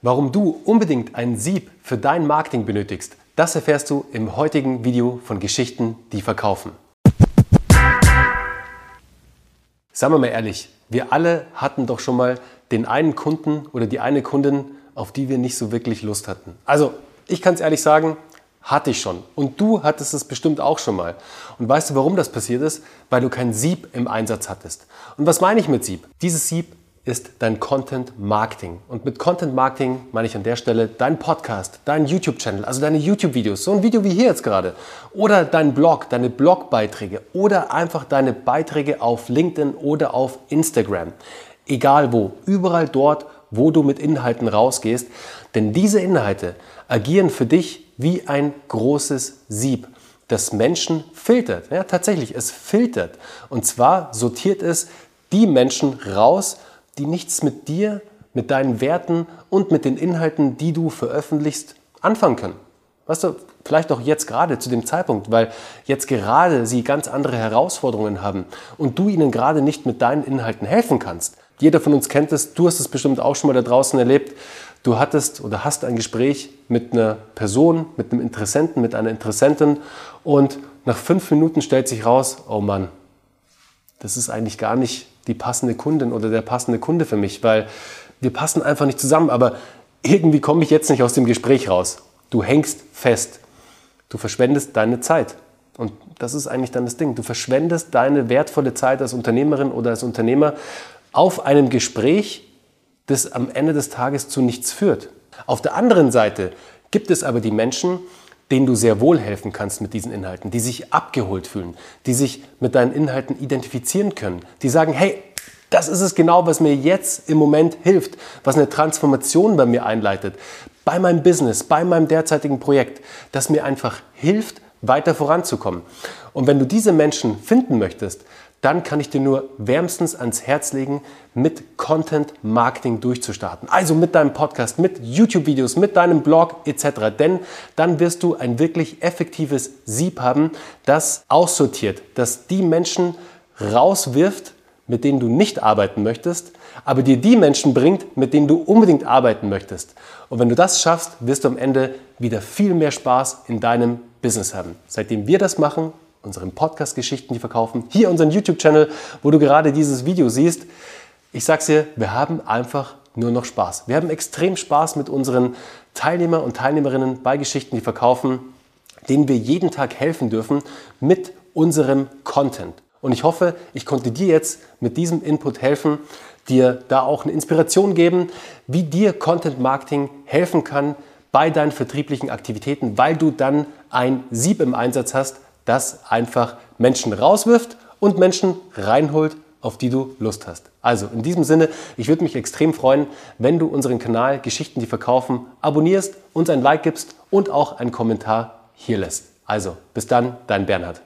Warum du unbedingt ein Sieb für dein Marketing benötigst, das erfährst du im heutigen Video von Geschichten, die verkaufen. Sagen wir mal ehrlich, wir alle hatten doch schon mal den einen Kunden oder die eine Kundin, auf die wir nicht so wirklich Lust hatten. Also, ich kann es ehrlich sagen, hatte ich schon. Und du hattest es bestimmt auch schon mal. Und weißt du, warum das passiert ist? Weil du kein Sieb im Einsatz hattest. Und was meine ich mit Sieb? Dieses Sieb ist dein Content Marketing. Und mit Content Marketing meine ich an der Stelle dein Podcast, dein YouTube-Channel, also deine YouTube-Videos, so ein Video wie hier jetzt gerade, oder dein Blog, deine Blogbeiträge oder einfach deine Beiträge auf LinkedIn oder auf Instagram. Egal wo, überall dort, wo du mit Inhalten rausgehst. Denn diese Inhalte agieren für dich wie ein großes Sieb das Menschen filtert. Ja, tatsächlich, es filtert. Und zwar sortiert es die Menschen raus, die nichts mit dir, mit deinen Werten und mit den Inhalten, die du veröffentlichst, anfangen können. Weißt du, vielleicht auch jetzt gerade zu dem Zeitpunkt, weil jetzt gerade sie ganz andere Herausforderungen haben und du ihnen gerade nicht mit deinen Inhalten helfen kannst. Jeder von uns kennt es, du hast es bestimmt auch schon mal da draußen erlebt. Du hattest oder hast ein Gespräch mit einer Person, mit einem Interessenten, mit einer Interessentin und nach fünf Minuten stellt sich raus, oh Mann, das ist eigentlich gar nicht die passende Kundin oder der passende Kunde für mich, weil wir passen einfach nicht zusammen. Aber irgendwie komme ich jetzt nicht aus dem Gespräch raus. Du hängst fest. Du verschwendest deine Zeit. Und das ist eigentlich dann das Ding. Du verschwendest deine wertvolle Zeit als Unternehmerin oder als Unternehmer auf einem Gespräch, das am Ende des Tages zu nichts führt. Auf der anderen Seite gibt es aber die Menschen, denen du sehr wohl helfen kannst mit diesen Inhalten, die sich abgeholt fühlen, die sich mit deinen Inhalten identifizieren können, die sagen, hey, das ist es genau, was mir jetzt im Moment hilft, was eine Transformation bei mir einleitet, bei meinem Business, bei meinem derzeitigen Projekt, das mir einfach hilft, weiter voranzukommen. Und wenn du diese Menschen finden möchtest, dann kann ich dir nur wärmstens ans Herz legen, mit Content Marketing durchzustarten. Also mit deinem Podcast, mit YouTube-Videos, mit deinem Blog etc. Denn dann wirst du ein wirklich effektives Sieb haben, das aussortiert, das die Menschen rauswirft, mit denen du nicht arbeiten möchtest, aber dir die Menschen bringt, mit denen du unbedingt arbeiten möchtest. Und wenn du das schaffst, wirst du am Ende wieder viel mehr Spaß in deinem Business haben. Seitdem wir das machen, unseren Podcast Geschichten, die verkaufen, hier unseren YouTube-Channel, wo du gerade dieses Video siehst, ich sag's dir, wir haben einfach nur noch Spaß. Wir haben extrem Spaß mit unseren Teilnehmer und Teilnehmerinnen bei Geschichten, die verkaufen, denen wir jeden Tag helfen dürfen mit unserem Content. Und ich hoffe, ich konnte dir jetzt mit diesem Input helfen, dir da auch eine Inspiration geben, wie dir Content Marketing helfen kann bei deinen vertrieblichen Aktivitäten, weil du dann ein Sieb im Einsatz hast, das einfach Menschen rauswirft und Menschen reinholt, auf die du Lust hast. Also in diesem Sinne, ich würde mich extrem freuen, wenn du unseren Kanal Geschichten, die verkaufen, abonnierst, uns ein Like gibst und auch einen Kommentar hier lässt. Also bis dann, dein Bernhard.